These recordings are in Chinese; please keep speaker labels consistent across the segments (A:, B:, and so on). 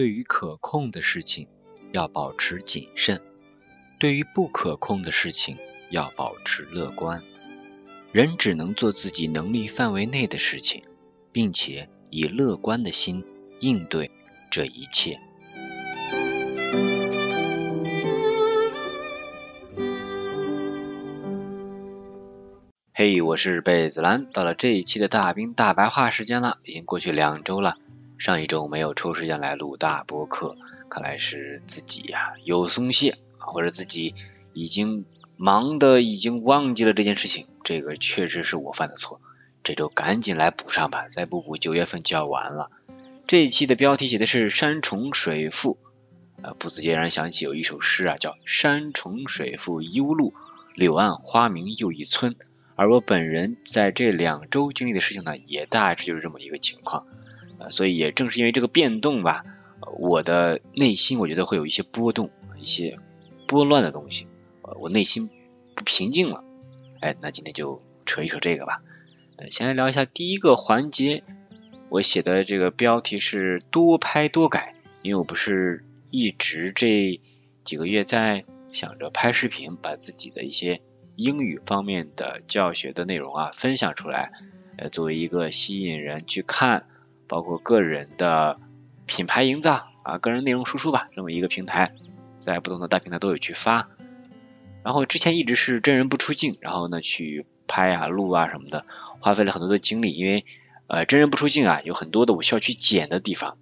A: 对于可控的事情要保持谨慎，对于不可控的事情要保持乐观。人只能做自己能力范围内的事情，并且以乐观的心应对这一切。嘿，我是贝子兰，到了这一期的大兵大白话时间了，已经过去两周了。上一周没有抽时间来录大播客，看来是自己呀有松懈啊，或者自己已经忙的已经忘记了这件事情。这个确实是我犯的错，这周赶紧来补上吧，再不补九月份就要完了。这一期的标题写的是山重水复，呃，不自觉让人想起有一首诗啊，叫山重水复疑无路，柳暗花明又一村。而我本人在这两周经历的事情呢，也大致就是这么一个情况，呃，所以也正是因为这个变动吧，我的内心我觉得会有一些波动，一些波乱的东西，呃，我内心不平静了，哎，那今天就扯一扯这个吧，呃，先来聊一下第一个环节，我写的这个标题是多拍多改，因为我不是一直这几个月在想着拍视频，把自己的一些。英语方面的教学的内容啊，分享出来，呃，作为一个吸引人去看，包括个人的品牌营造啊，个人内容输出吧，这么一个平台，在不同的大平台都有去发。然后之前一直是真人不出镜，然后呢去拍啊、录啊什么的，花费了很多的精力，因为呃真人不出镜啊，有很多的我需要去剪的地方，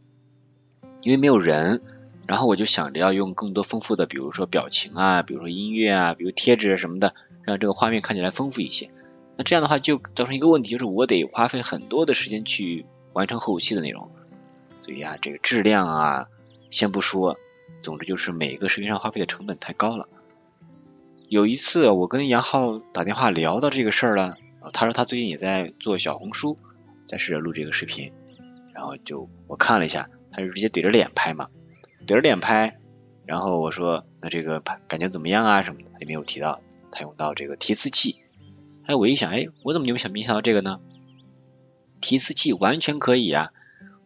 A: 因为没有人。然后我就想着要用更多丰富的，比如说表情啊，比如说音乐啊，比如贴纸什么的。让这个画面看起来丰富一些，那这样的话就造成一个问题，就是我得花费很多的时间去完成后期的内容，所以啊，这个质量啊，先不说，总之就是每个视频上花费的成本太高了。有一次我跟杨浩打电话聊到这个事儿了，他说他最近也在做小红书，在试着录这个视频，然后就我看了一下，他是直接怼着脸拍嘛，怼着脸拍，然后我说那这个感觉怎么样啊什么的，他也没有提到。他用到这个提词器，哎，我一想，哎，我怎么就没想没想到这个呢？提词器完全可以啊，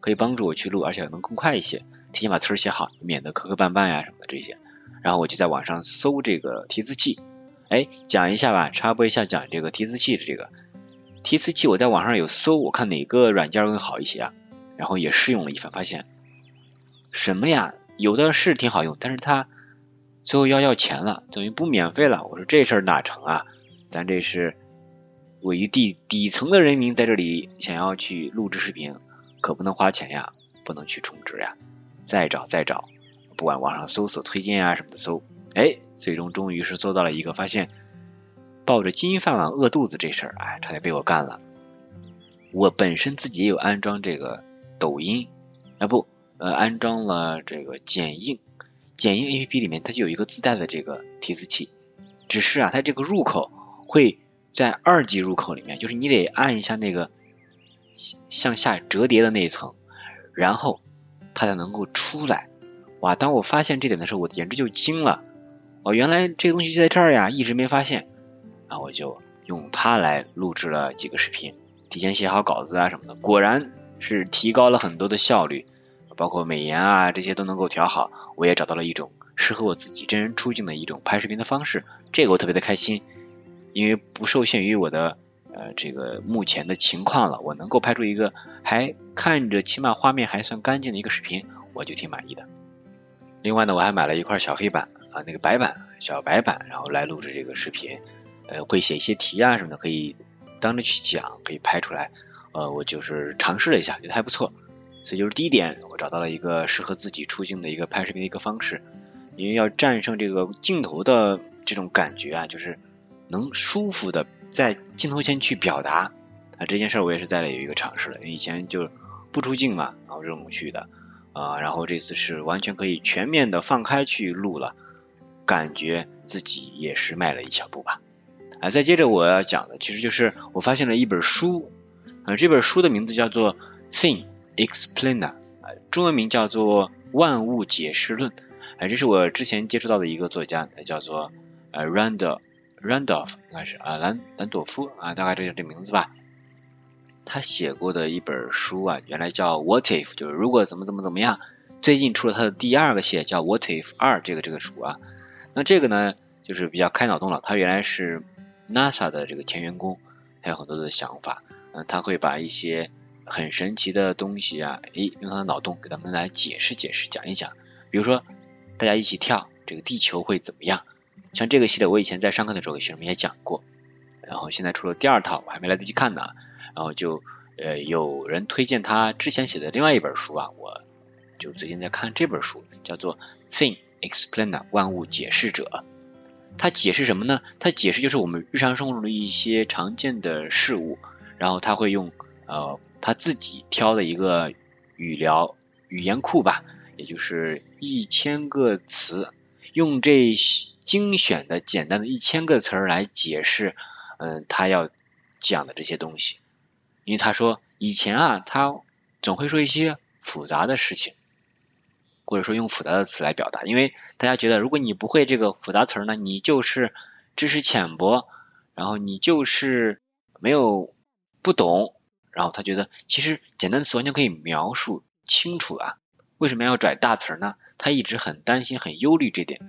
A: 可以帮助我去录，而且能更快一些，提前把词儿写好，免得磕磕绊绊呀什么的这些。然后我就在网上搜这个提词器，哎，讲一下吧，插播一下讲这个提词器的这个提词器，我在网上有搜，我看哪个软件更好一些啊？然后也试用了一番，发现什么呀？有的是挺好用，但是它。最后要要钱了，等于不免费了。我说这事儿哪成啊？咱这是位于地底层的人民在这里想要去录制视频，可不能花钱呀，不能去充值呀。再找再找，不管网上搜索推荐啊什么的搜，哎，最终终于是搜到了一个，发现抱着金饭碗饿肚子这事儿，哎，差点被我干了。我本身自己也有安装这个抖音，啊不，呃，安装了这个剪映。剪映 A P P 里面它就有一个自带的这个提词器，只是啊，它这个入口会在二级入口里面，就是你得按一下那个向下折叠的那一层，然后它才能够出来。哇！当我发现这点的时候，我简直就惊了。哦，原来这个东西就在这儿呀，一直没发现。然后我就用它来录制了几个视频，提前写好稿子啊什么的，果然是提高了很多的效率。包括美颜啊，这些都能够调好。我也找到了一种适合我自己真人出镜的一种拍视频的方式，这个我特别的开心，因为不受限于我的呃这个目前的情况了，我能够拍出一个还看着起码画面还算干净的一个视频，我就挺满意的。另外呢，我还买了一块小黑板啊，那个白板小白板，然后来录制这个视频，呃，会写一些题啊什么的，可以当着去讲，可以拍出来。呃，我就是尝试了一下，觉得还不错。所以就是第一点，我找到了一个适合自己出镜的一个拍视频的一个方式，因为要战胜这个镜头的这种感觉啊，就是能舒服的在镜头前去表达啊这件事，我也是在有一个尝试了，因为以前就不出镜嘛，然后这种去的啊，然后这次是完全可以全面的放开去录了，感觉自己也是迈了一小步吧。啊，再接着我要讲的，其实就是我发现了一本书啊，这本书的名字叫做《Thing》。Explainer 啊，中文名叫做《万物解释论》啊，这是我之前接触到的一个作家，他叫做呃 Rand Randolph 应该是啊兰兰朵夫啊，大概这就这名字吧。他写过的一本书啊，原来叫 What If，就是如果怎么怎么怎么样，最近出了他的第二个系列，叫 What If 二这个这个书啊。那这个呢，就是比较开脑洞了。他原来是 NASA 的这个前员工，还有很多的想法。嗯，他会把一些很神奇的东西啊，诶，用他的脑洞给他们来解释解释，讲一讲。比如说，大家一起跳，这个地球会怎么样？像这个系列，我以前在上课的时候给学生们也讲过。然后现在出了第二套，我还没来得及看呢。然后就呃有人推荐他之前写的另外一本书啊，我就最近在看这本书，叫做《Thing Explainer》万物解释者。他解释什么呢？他解释就是我们日常生活中的一些常见的事物，然后他会用呃他自己挑的一个语聊语言库吧，也就是一千个词，用这精选的简单的一千个词儿来解释，嗯，他要讲的这些东西。因为他说以前啊，他总会说一些复杂的事情。或者说用复杂的词来表达，因为大家觉得如果你不会这个复杂词儿呢，你就是知识浅薄，然后你就是没有不懂，然后他觉得其实简单词完全可以描述清楚啊，为什么要拽大词儿呢？他一直很担心、很忧虑这点，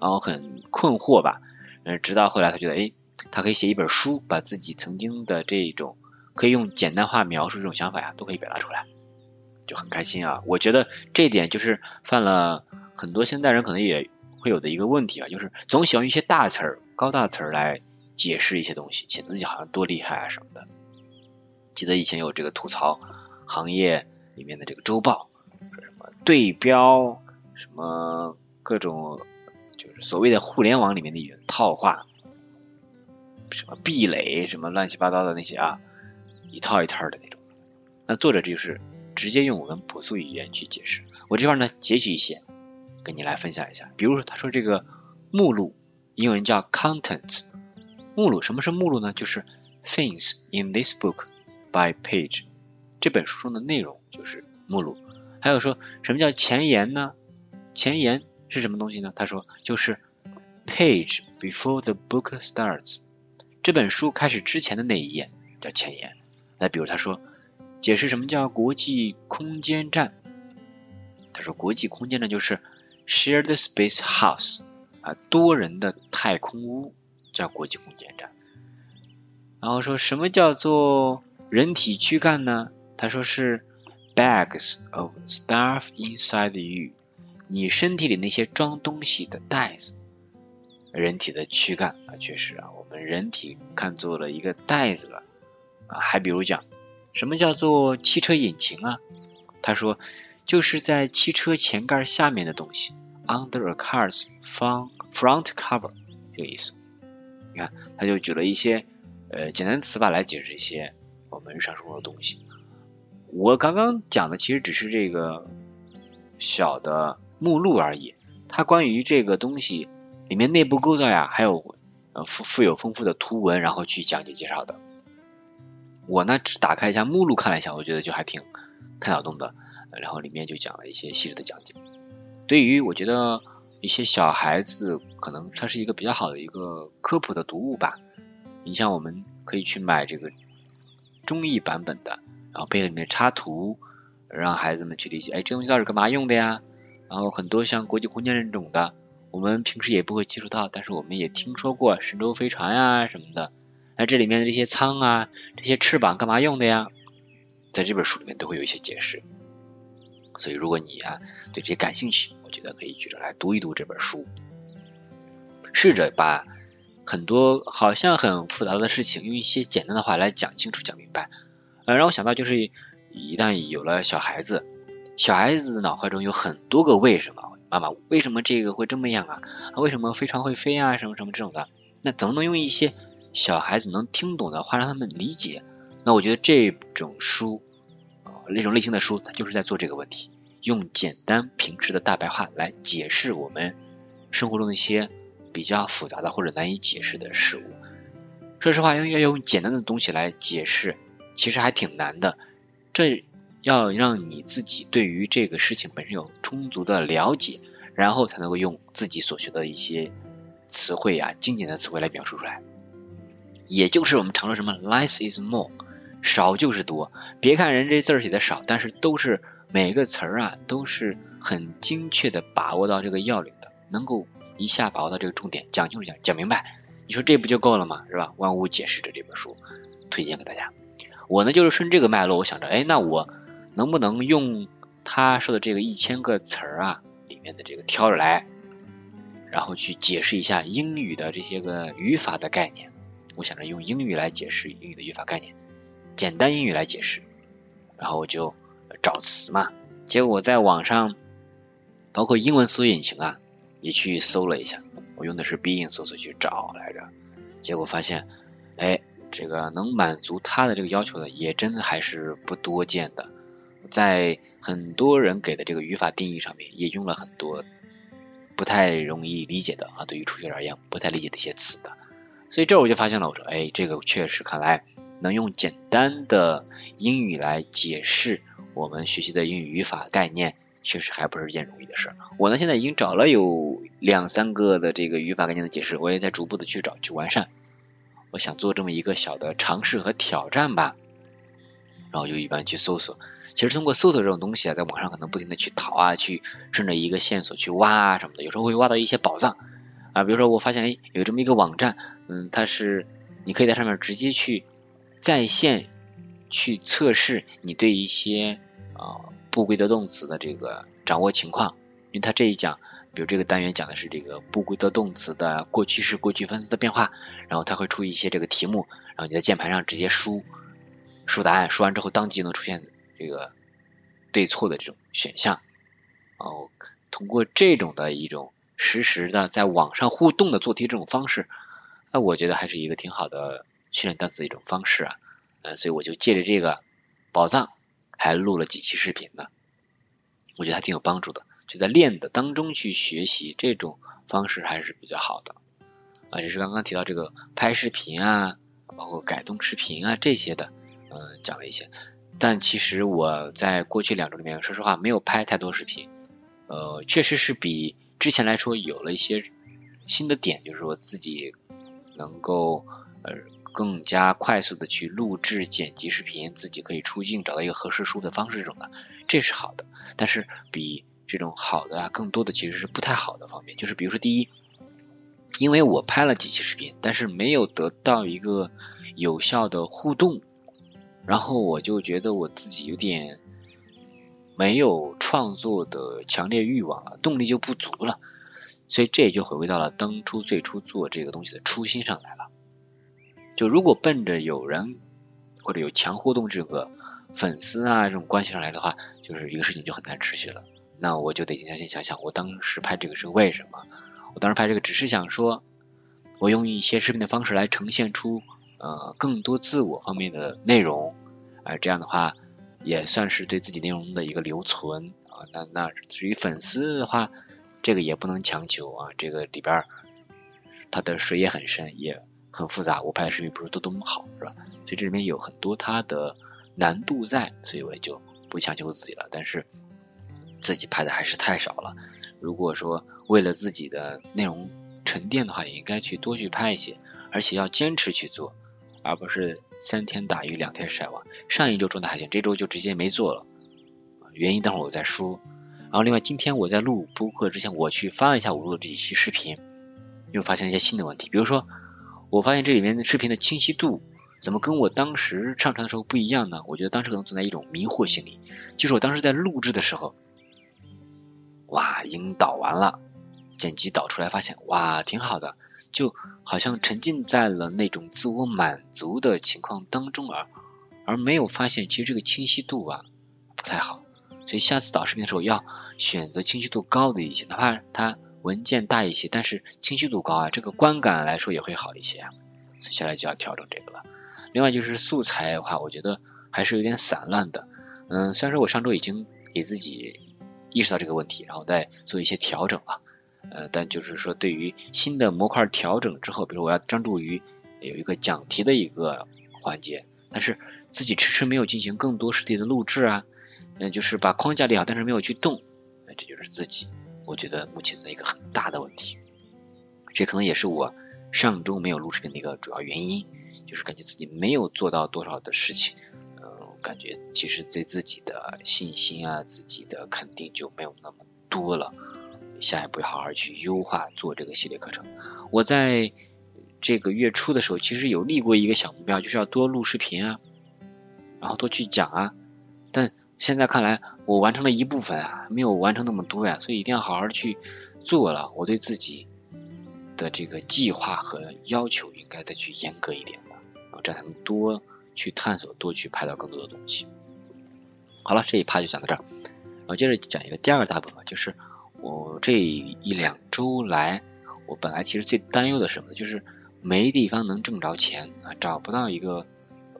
A: 然后很困惑吧，嗯，直到后来他觉得，哎，他可以写一本书，把自己曾经的这种可以用简单化描述这种想法呀，都可以表达出来。就很开心啊！我觉得这点就是犯了很多现代人可能也会有的一个问题啊，就是总喜欢用一些大词儿、高大词儿来解释一些东西，显得自己好像多厉害啊什么的。记得以前有这个吐槽行业里面的这个周报，对标，什么各种就是所谓的互联网里面的一种套话，什么壁垒，什么乱七八糟的那些啊，一套一套的那种。那作者就是。直接用我们朴素语言去解释。我这块呢截取一些，跟你来分享一下。比如说，他说这个目录，英文叫 contents。目录，什么是目录呢？就是 things in this book by page。这本书中的内容就是目录。还有说什么叫前言呢？前言是什么东西呢？他说就是 page before the book starts。这本书开始之前的那一页叫前言。那比如他说。解释什么叫国际空间站？他说，国际空间站就是 shared space house 啊，多人的太空屋叫国际空间站。然后说什么叫做人体躯干呢？他说是 bags of stuff inside you，你身体里那些装东西的袋子。人体的躯干啊，确实啊，我们人体看作了一个袋子了啊。还比如讲。什么叫做汽车引擎啊？他说，就是在汽车前盖下面的东西，under a car's front front cover 这个意思。你看，他就举了一些呃简单词吧来解释一些我们日常生活的东西。我刚刚讲的其实只是这个小的目录而已，它关于这个东西里面内部构造呀，还有呃富富有丰富的图文，然后去讲解介绍的。我呢只打开一下目录看了一下，我觉得就还挺开脑洞的，然后里面就讲了一些细致的讲解。对于我觉得一些小孩子，可能它是一个比较好的一个科普的读物吧。你像我们可以去买这个中译版本的，然后配合里面插图，让孩子们去理解，哎，这东西到底干嘛用的呀？然后很多像国际空间这种的，我们平时也不会接触到，但是我们也听说过神舟飞船呀什么的。那这里面的这些舱啊，这些翅膀干嘛用的呀？在这本书里面都会有一些解释。所以如果你啊对这些感兴趣，我觉得可以举着来读一读这本书，试着把很多好像很复杂的事情用一些简单的话来讲清楚、讲明白。呃，让我想到就是一旦有了小孩子，小孩子的脑海中有很多个为什么，妈妈为什么这个会这么样啊？为什么飞船会飞啊？什么什么这种的，那怎么能用一些？小孩子能听懂的话，让他们理解。那我觉得这种书啊，那种类型的书，它就是在做这个问题，用简单平实的大白话来解释我们生活中的一些比较复杂的或者难以解释的事物。说实话，要要用简单的东西来解释，其实还挺难的。这要让你自己对于这个事情本身有充足的了解，然后才能够用自己所学的一些词汇啊，经典的词汇来表述出来。也就是我们常说什么 less is more，少就是多。别看人这字儿写的少，但是都是每个词儿啊都是很精确的把握到这个要领的，能够一下把握到这个重点，讲清楚讲讲明白。你说这不就够了吗？是吧？万物解释着这本书推荐给大家。我呢就是顺这个脉络，我想着，哎，那我能不能用他说的这个一千个词儿啊里面的这个挑着来，然后去解释一下英语的这些个语法的概念。我想着用英语来解释英语的语法概念，简单英语来解释，然后我就找词嘛。结果在网上，包括英文搜索引擎啊，也去搜了一下。我用的是 Bing 搜索去找来着，结果发现，哎，这个能满足他的这个要求的，也真的还是不多见的。在很多人给的这个语法定义上面，也用了很多不太容易理解的啊，对于初学者而言不太理解的一些词的。所以这我就发现了，我说，哎，这个确实看来能用简单的英语来解释我们学习的英语语法概念，确实还不是一件容易的事儿。我呢现在已经找了有两三个的这个语法概念的解释，我也在逐步的去找去完善。我想做这么一个小的尝试和挑战吧，然后就一般去搜索。其实通过搜索这种东西啊，在网上可能不停的去淘啊，去顺着一个线索去挖啊什么的，有时候会挖到一些宝藏。啊，比如说我发现哎，有这么一个网站，嗯，它是你可以在上面直接去在线去测试你对一些啊不规则动词的这个掌握情况，因为它这一讲，比如这个单元讲的是这个不规则动词的过去式、过去分词的变化，然后它会出一些这个题目，然后你在键盘上直接输输答案，输完之后当即就能出现这个对错的这种选项，哦，通过这种的一种。实时的在网上互动的做题这种方式，那我觉得还是一个挺好的训练单词的一种方式啊，呃，所以我就借着这个宝藏，还录了几期视频呢，我觉得还挺有帮助的，就在练的当中去学习这种方式还是比较好的啊，就是刚刚提到这个拍视频啊，包括改动视频啊这些的，嗯，讲了一些，但其实我在过去两周里面，说实话没有拍太多视频，呃，确实是比。之前来说有了一些新的点，就是我自己能够呃更加快速的去录制剪辑视频，自己可以出镜找到一个合适输的方式这种的，这是好的。但是比这种好的啊，更多的其实是不太好的方面，就是比如说第一，因为我拍了几期视频，但是没有得到一个有效的互动，然后我就觉得我自己有点。没有创作的强烈欲望了，动力就不足了，所以这也就回归到了当初最初做这个东西的初心上来了。就如果奔着有人或者有强互动这个粉丝啊这种关系上来的话，就是一个事情就很难持续了。那我就得静下心想想，我当时拍这个是为什么？我当时拍这个只是想说，我用一些视频的方式来呈现出呃更多自我方面的内容，啊这样的话。也算是对自己内容的一个留存啊，那那至于粉丝的话，这个也不能强求啊，这个里边它的水也很深，也很复杂，我拍的视频不是都多么好，是吧？所以这里面有很多它的难度在，所以我也就不强求自己了。但是自己拍的还是太少了，如果说为了自己的内容沉淀的话，也应该去多去拍一些，而且要坚持去做，而不是。三天打鱼两天晒网，上一周状态还行，这周就直接没做了，原因待会儿我再说。然后另外今天我在录播客之前，我去翻了一下我录的这几期视频，又发现一些新的问题，比如说我发现这里面的视频的清晰度怎么跟我当时上传的时候不一样呢？我觉得当时可能存在一种迷惑心理，就是我当时在录制的时候，哇，已经导完了，剪辑导出来发现哇挺好的。就好像沉浸在了那种自我满足的情况当中，而而没有发现其实这个清晰度啊不太好，所以下次导视频的时候要选择清晰度高的一些，哪怕它文件大一些，但是清晰度高啊，这个观感来说也会好一些啊。所以下来就要调整这个了。另外就是素材的话，我觉得还是有点散乱的。嗯，虽然说我上周已经给自己意识到这个问题，然后再做一些调整了。呃，但就是说，对于新的模块调整之后，比如我要专注于有一个讲题的一个环节，但是自己迟迟没有进行更多实体的录制啊，嗯，就是把框架立好，但是没有去动，那这就是自己，我觉得目前的一个很大的问题。这可能也是我上周没有录视频的一个主要原因，就是感觉自己没有做到多少的事情，感觉其实对自己的信心啊，自己的肯定就没有那么多了，下一步好好去优化做这个系列课程。我在这个月初的时候，其实有立过一个小目标，就是要多录视频啊，然后多去讲啊。但现在看来，我完成了一部分啊，没有完成那么多呀，所以一定要好好去做了。我对自己的这个计划和要求应该再去严格一点的，这样才能多去探索，多去拍到更多的东西。好了，这一趴就讲到这儿，我接着讲一个第二个大部分，就是我这一两周来，我本来其实最担忧的是什么呢？就是没地方能挣着钱啊，找不到一个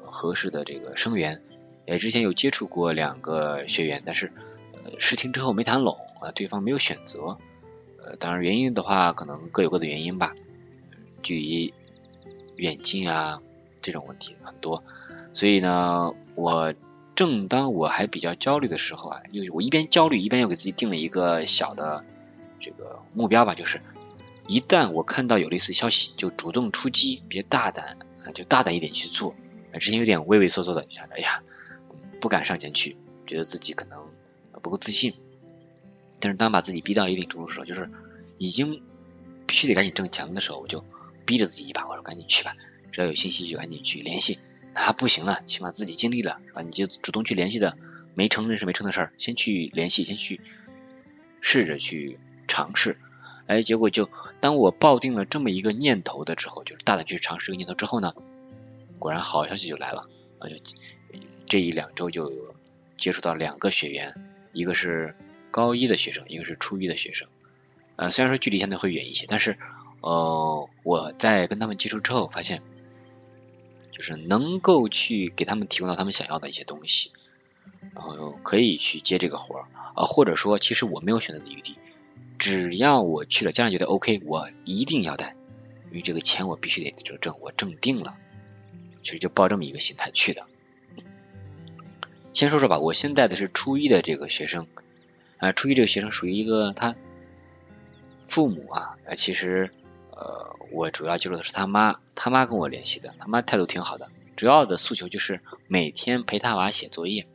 A: 合适的这个生源。也之前有接触过两个学员，但是呃试听之后没谈拢啊，对方没有选择。呃，当然原因的话，可能各有各的原因吧，距离远近啊这种问题很多，所以呢，我。正当我还比较焦虑的时候啊，又我一边焦虑一边又给自己定了一个小的这个目标吧，就是一旦我看到有类似消息，就主动出击，别大胆啊，就大胆一点去做。之前有点畏畏缩缩的，想着哎呀，不敢上前去，觉得自己可能不够自信。但是当把自己逼到一定程度的时候，就是已经必须得赶紧挣钱的时候，我就逼着自己一把，我说赶紧去吧，只要有信息就赶紧去联系。啊，不行了，起码自己尽力了，是吧？你就主动去联系的，没成那是没成的事儿，先去联系，先去试着去尝试。哎，结果就当我抱定了这么一个念头的时候，就是大胆去尝试这个念头之后呢，果然好消息就来了。啊，就这一两周就接触到两个学员，一个是高一的学生，一个是初一的学生。呃，虽然说距离相对会远一些，但是呃，我在跟他们接触之后发现。就是能够去给他们提供到他们想要的一些东西，然后可以去接这个活儿啊，或者说其实我没有选择的余地，只要我去了，家长觉得 OK，我一定要带，因为这个钱我必须得挣挣，我挣定了，其实就抱这么一个心态去的。先说说吧，我现在的是初一的这个学生啊，初一这个学生属于一个他父母啊，其实。呃，我主要接触的是他妈，他妈跟我联系的，他妈态度挺好的，主要的诉求就是每天陪他娃写作业，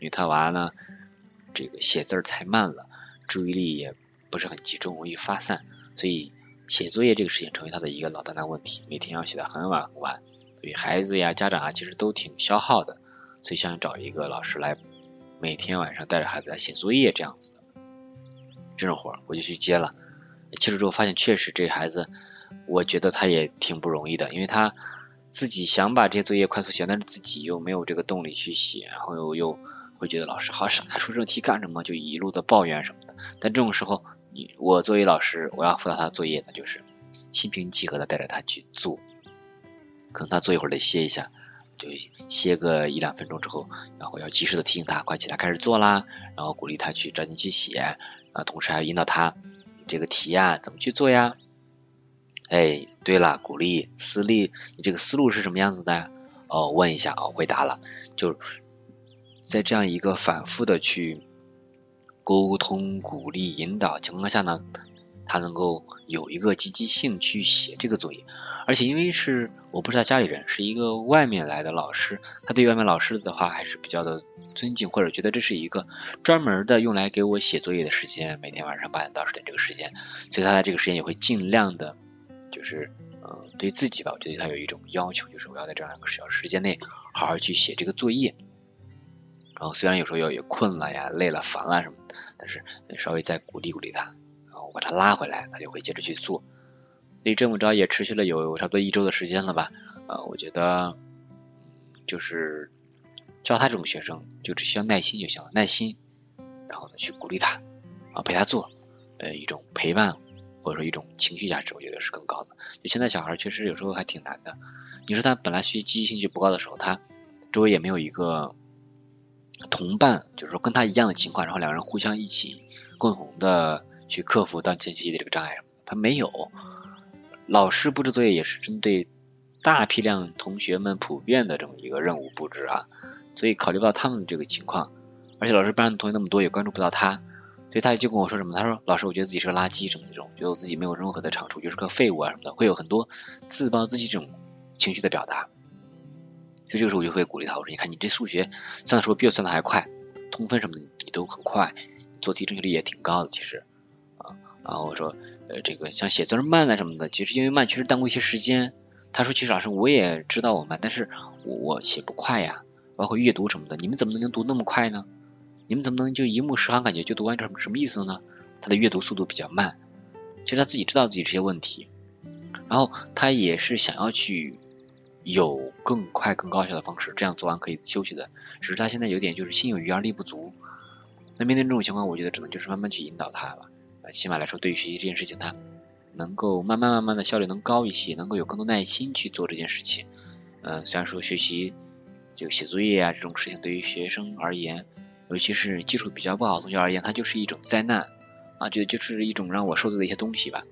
A: 因为他娃呢，这个写字太慢了，注意力也不是很集中，容易发散，所以写作业这个事情成为他的一个老大难问题，每天要写的很晚很晚，所以孩子呀、家长啊其实都挺消耗的，所以想找一个老师来每天晚上带着孩子来写作业这样子的，这种活我就去接了。接触之后发现，确实这孩子，我觉得他也挺不容易的，因为他自己想把这些作业快速写，但是自己又没有这个动力去写，然后又又会觉得老师好傻呀，出这种题干什么？就一路的抱怨什么的。但这种时候，你我作为老师，我要辅导他作业，那就是心平气和的带着他去做。可能他坐一会儿得歇一下，就歇个一两分钟之后，然后要及时的提醒他，快起来开始做啦，然后鼓励他去抓紧去写，啊，同时还要引导他。这个题呀，怎么去做呀？哎，对了，鼓励思利，你这个思路是什么样子的？哦，问一下哦，回答了，就是在这样一个反复的去沟通、鼓励、引导情况下呢。他能够有一个积极性去写这个作业，而且因为是我不是他家里人，是一个外面来的老师，他对外面老师的话还是比较的尊敬，或者觉得这是一个专门的用来给我写作业的时间，每天晚上八点到十点这个时间，所以他在这个时间也会尽量的，就是嗯对自己吧，我觉得他有一种要求，就是我要在这样一个小时间内好好去写这个作业，然后虽然有时候要也困了呀、累了、烦了什么的，但是稍微再鼓励鼓励他。我把他拉回来，他就会接着去做。所以这么着也持续了有差不多一周的时间了吧？呃，我觉得就是教他这种学生，就只需要耐心就行了，耐心，然后呢去鼓励他啊，陪他做，呃，一种陪伴或者说一种情绪价值，我觉得是更高的。就现在小孩确实有时候还挺难的。你说他本来学习积极性就不高的时候，他周围也没有一个同伴，就是说跟他一样的情况，然后两个人互相一起共同的。去克服当前学习的这个障碍什么的，他没有。老师布置作业也是针对大批量同学们普遍的这么一个任务布置啊，所以考虑不到他们这个情况，而且老师班上的同学那么多，也关注不到他，所以他就跟我说什么？他说：“老师，我觉得自己是个垃圾什么这种，觉得我自己没有任何的长处，就是个废物啊什么的，会有很多自暴自弃这种情绪的表达。”所以这个时候我就会鼓励他，我说：“你看你这数学算的时候比我算的还快，通分什么的你都很快。”做题正确率也挺高的，其实然后我说呃这个像写字慢啊什么的，其实因为慢确实耽误一些时间。他说其实老师我也知道我慢，但是我写不快呀，包括阅读什么的，你们怎么能读那么快呢？你们怎么能就一目十行感觉就读完这什么什么意思呢？他的阅读速度比较慢，其实他自己知道自己这些问题，然后他也是想要去有更快更高效的方式，这样做完可以休息的，只是他现在有点就是心有余而力不足。那面对这种情况，我觉得只能就是慢慢去引导他了。起码来说，对于学习这件事情，他能够慢慢慢慢的效率能高一些，能够有更多耐心去做这件事情。嗯，虽然说学习就写作业啊这种事情，对于学生而言，尤其是基础比较不好的同学而言，它就是一种灾难啊，就就是一种让我受罪的一些东西吧。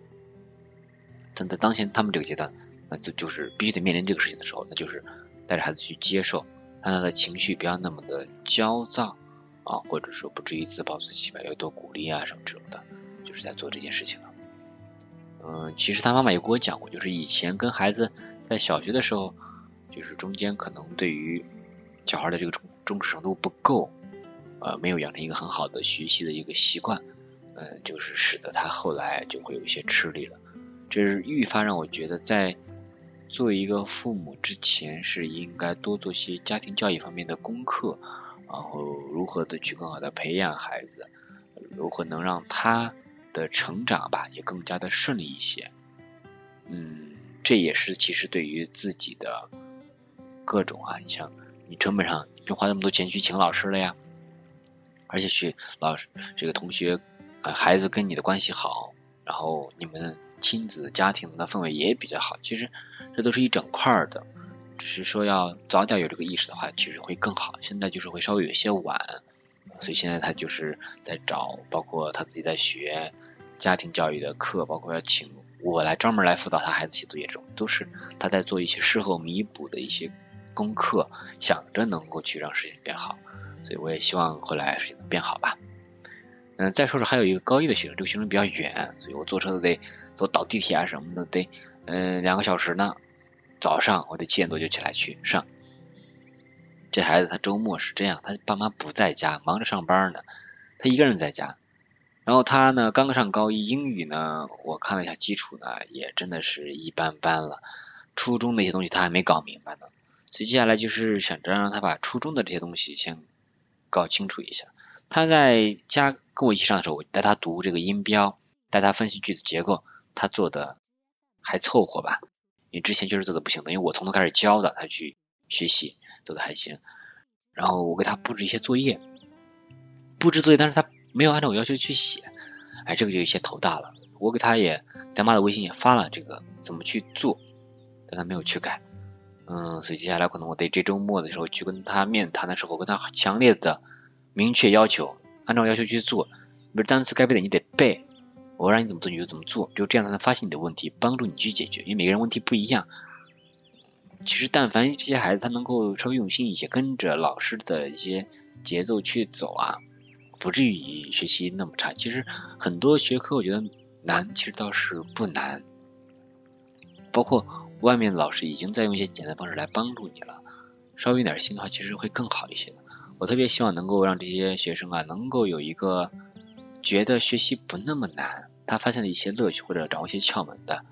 A: 但在当前他们这个阶段，那就就是必须得面临这个事情的时候，那就是带着孩子去接受，让他的情绪不要那么的焦躁啊，或者说不至于自暴自弃吧，要多鼓励啊什么这种的，就是在做这件事情了。嗯，其实他妈妈也跟我讲过，就是以前跟孩子在小学的时候，就是中间可能对于小孩的这个重重视程度不够，呃，没有养成一个很好的学习的一个习惯，嗯，就是使得他后来就会有一些吃力了。这是愈发让我觉得，在做一个父母之前，是应该多做些家庭教育方面的功课，然后如何的去更好的培养孩子，如何能让他。的成长吧，也更加的顺利一些。嗯，这也是其实对于自己的各种啊，你像你成本上你不用花那么多钱去请老师了呀，而且学老师这个同学啊孩子跟你的关系好，然后你们亲子家庭的氛围也比较好，其实这都是一整块的。只是说要早点有这个意识的话，其实会更好。现在就是会稍微有些晚。所以现在他就是在找，包括他自己在学家庭教育的课，包括要请我来专门来辅导他孩子写作业，这种都是他在做一些事后弥补的一些功课，想着能够去让事情变好。所以我也希望后来事情能变好吧。嗯，再说说还有一个高一的学生，这个学生比较远，所以我坐车都得坐倒地铁啊什么的，得嗯两个小时呢。早上我得七点多就起来去上。这孩子他周末是这样，他爸妈不在家，忙着上班呢，他一个人在家。然后他呢刚上高一，英语呢我看了一下基础呢也真的是一般般了，初中那些东西他还没搞明白呢。所以接下来就是想着让他把初中的这些东西先搞清楚一下。他在家跟我一起上的时候，我带他读这个音标，带他分析句子结构，他做的还凑合吧。因为之前确实做的不行的，因为我从头开始教的，他去学习。做的还行，然后我给他布置一些作业，布置作业，但是他没有按照我要求去写，哎，这个就有些头大了。我给他也咱妈的微信也发了这个怎么去做，但他没有去改，嗯，所以接下来可能我得这周末的时候去跟他面谈的时候，跟他强烈的明确要求，按照要求去做，比如单词该背的你得背，我让你怎么做你就怎么做，就这样才能发现你的问题，帮助你去解决，因为每个人问题不一样。其实，但凡这些孩子他能够稍微用心一些，跟着老师的一些节奏去走啊，不至于学习那么差。其实很多学科我觉得难，其实倒是不难。包括外面老师已经在用一些简单方式来帮助你了，稍微用点心的话，其实会更好一些。我特别希望能够让这些学生啊，能够有一个觉得学习不那么难，他发现了一些乐趣或者掌握一些窍门的，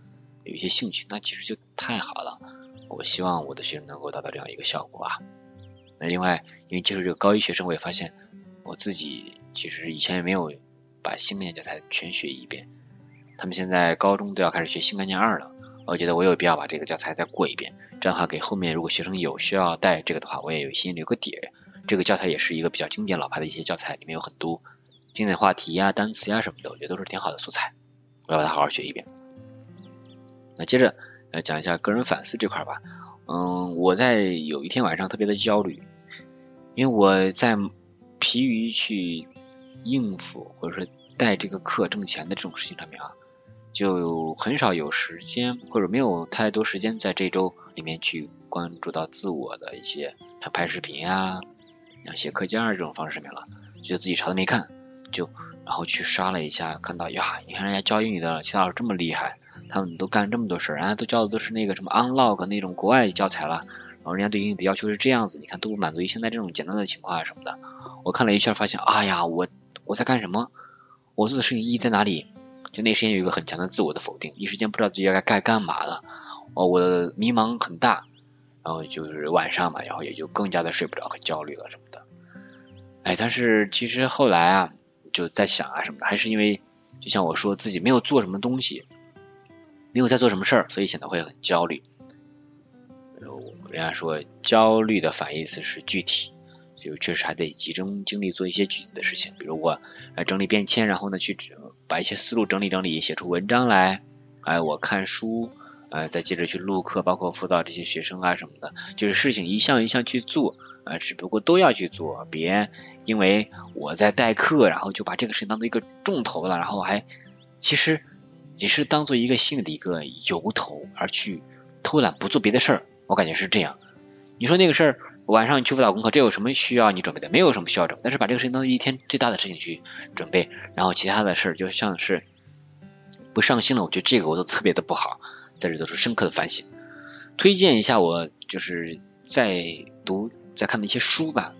A: 有一些兴趣，那其实就太好了。我希望我的学生能够达到这样一个效果啊。那另外，因为接触这个高一学生，我也发现我自己其实以前也没有把新概念教材全学一遍。他们现在高中都要开始学新概念二了，我觉得我有必要把这个教材再过一遍，这样的话给后面如果学生有需要带这个的话，我也有心里有个底儿。这个教材也是一个比较经典老牌的一些教材，里面有很多经典话题呀、单词呀什么的，我觉得都是挺好的素材，我要把它好好学一遍。那接着。来讲一下个人反思这块吧。嗯，我在有一天晚上特别的焦虑，因为我在疲于去应付或者说带这个课挣钱的这种事情上面啊，就很少有时间或者没有太多时间在这周里面去关注到自我的一些像拍视频啊、像写课件这种方式上面了，觉得自己啥都没看，就然后去刷了一下，看到呀，你看人家教英语的其他老师这么厉害。他们都干这么多事儿，人家都教的都是那个什么 unlock 那种国外教材了，然后人家对英语的要求是这样子，你看都不满足于现在这种简单的情况啊什么的。我看了一圈，发现，哎呀，我我在干什么？我做的事情意义在哪里？就那时间有一个很强的自我的否定，一时间不知道自己该该干嘛了。哦，我的迷茫很大，然后就是晚上嘛，然后也就更加的睡不着，很焦虑了什么的。哎，但是其实后来啊，就在想啊什么的，还是因为就像我说自己没有做什么东西，没有在做什么事儿，所以显得会很焦虑。人家说焦虑的反义词是具体，就确实还得集中精力做一些具体的事情，比如我整理便签，然后呢去把一些思路整理整理，写出文章来。哎，我看书。呃，再接着去录课，包括辅导这些学生啊什么的，就是事情一项一项去做，呃，只不过都要去做，别因为我在代课，然后就把这个事情当做一个重头了，然后还其实也是当做一个心里的一个由头而去偷懒不做别的事儿，我感觉是这样。你说那个事儿晚上去辅导功课，这有什么需要你准备的？没有什么需要准备，但是把这个事情当做一天最大的事情去准备，然后其他的事儿就像是不上心了，我觉得这个我都特别的不好。在这做出深刻的反省，推荐一下我就是在读在看的一些书吧，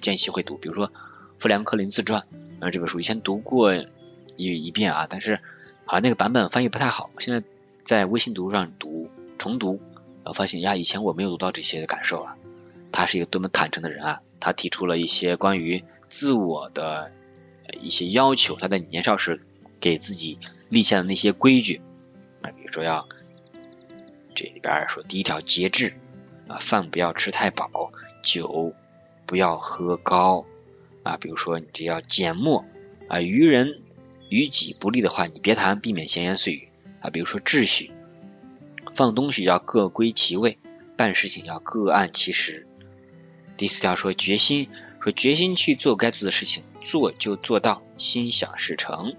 A: 建议习会读，比如说《富兰克林自传》啊这本书以前读过一一遍啊，但是好像那个版本翻译不太好，现在在微信读书上读重读，我发现呀以前我没有读到这些感受啊，他是一个多么坦诚的人啊，他提出了一些关于自我的一些要求，他在年少时给自己立下的那些规矩啊，比如说要。这里边说，第一条节制啊，饭不要吃太饱，酒不要喝高啊。比如说，你这要缄默啊，于人于己不利的话，你别谈，避免闲言碎语啊。比如说，秩序，放东西要各归其位，办事情要各按其时。第四条说决心，说决心去做该做的事情，做就做到，心想事成。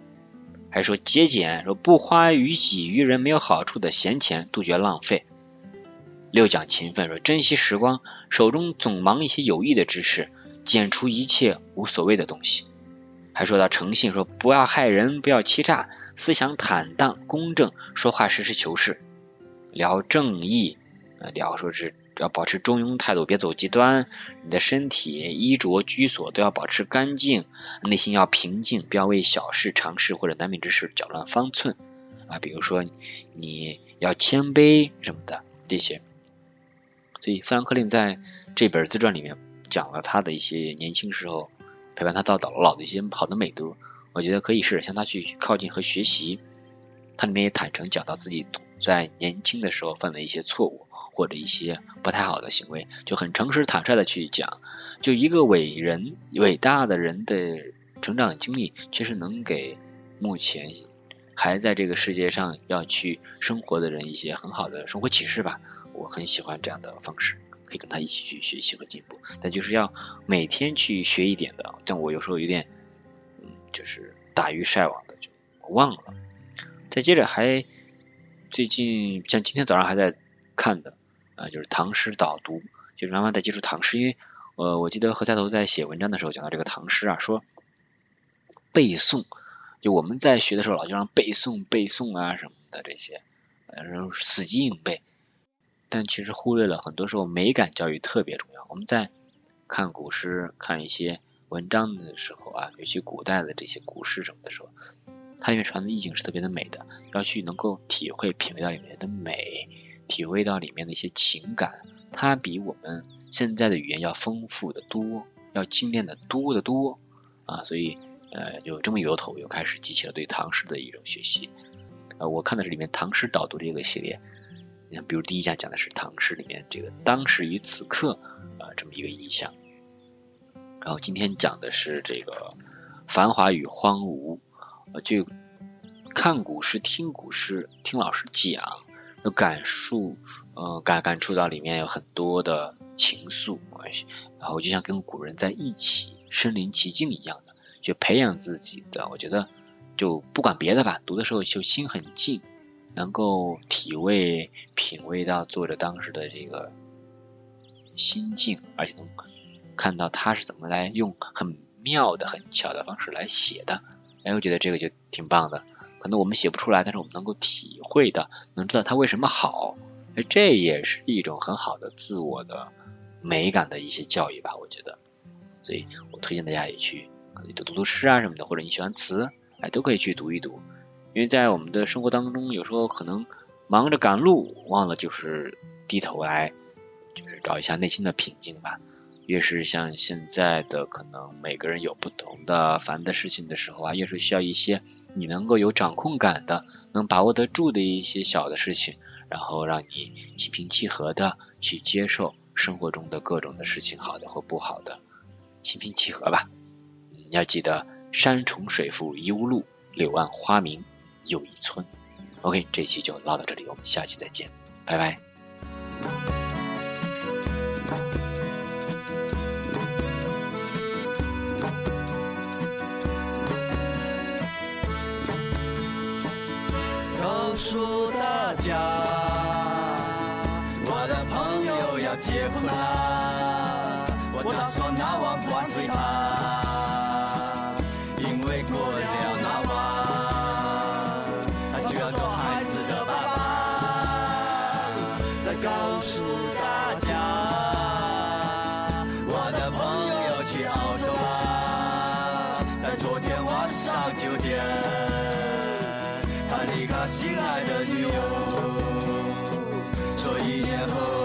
A: 还说节俭，说不花于己于人没有好处的闲钱，杜绝浪费。六讲勤奋，说珍惜时光，手中总忙一些有益的知识，减除一切无所谓的东西。还说到诚信，说不要害人，不要欺诈，思想坦荡公正，说话实事求是，聊正义，聊说是。要保持中庸态度，别走极端。你的身体、衣着、居所都要保持干净，内心要平静，不要为小事、常事或者难免之事搅乱方寸啊。比如说，你要谦卑什么的这些。所以，富兰克林在这本自传里面讲了他的一些年轻时候陪伴他到老老的一些好的美德，我觉得可以试着向他去靠近和学习。他里面也坦诚讲到自己在年轻的时候犯的一些错误。或者一些不太好的行为，就很诚实坦率的去讲。就一个伟人、伟大的人的成长经历，确实能给目前还在这个世界上要去生活的人一些很好的生活启示吧。我很喜欢这样的方式，可以跟他一起去学习和进步。但就是要每天去学一点的，但我有时候有点，嗯，就是打鱼晒网的，就忘了。再接着还最近像今天早上还在看的。啊，就是唐诗导读，就是慢慢在接触唐诗，因为呃，我记得何菜头在写文章的时候讲到这个唐诗啊，说背诵，就我们在学的时候老就让背诵背诵啊什么的这些，然后死记硬背，但其实忽略了很多时候美感教育特别重要。我们在看古诗、看一些文章的时候啊，尤其古代的这些古诗什么的时候，它里面传的意境是特别的美的，要去能够体会、品味到里面的美。体会到里面的一些情感，它比我们现在的语言要丰富的多，要精炼的多得多啊！所以呃，有这么由头，又开始激起了对唐诗的一种学习。呃，我看的是里面唐诗导读这个系列，你看，比如第一讲讲的是唐诗里面这个当时与此刻啊这么一个意象，然后今天讲的是这个繁华与荒芜，呃，就看古诗、听古诗、听老师讲。有感受，呃，感感触到里面有很多的情愫，然后就像跟古人在一起身临其境一样的，就培养自己的。我觉得就不管别的吧，读的时候就心很静，能够体味、品味到作者当时的这个心境，而且能看到他是怎么来用很妙的、很巧的方式来写的。哎，我觉得这个就挺棒的。可能我们写不出来，但是我们能够体会的，能知道它为什么好，这也是一种很好的自我的美感的一些教育吧，我觉得，所以我推荐大家也去可以读读诗啊什么的，或者你喜欢词，哎，都可以去读一读。因为在我们的生活当中，有时候可能忙着赶路，忘了就是低头来，就是找一下内心的平静吧。越是像现在的，可能每个人有不同的烦的事情的时候啊，越是需要一些你能够有掌控感的、能把握得住的一些小的事情，然后让你心平气和的去接受生活中的各种的事情，好的或不好的，心平气和吧。你，要记得山重水复疑无路，柳暗花明又一村。OK，这期就唠到这里，我们下期再见，拜拜。
B: 祝大家，我的朋友要结婚啦！我打算拿碗灌醉他，因为过了那晚，他就要做孩子的爸爸。再告诉大家，我的朋友去澳洲啦，在昨天晚上九点。一个心爱的女友，说一年后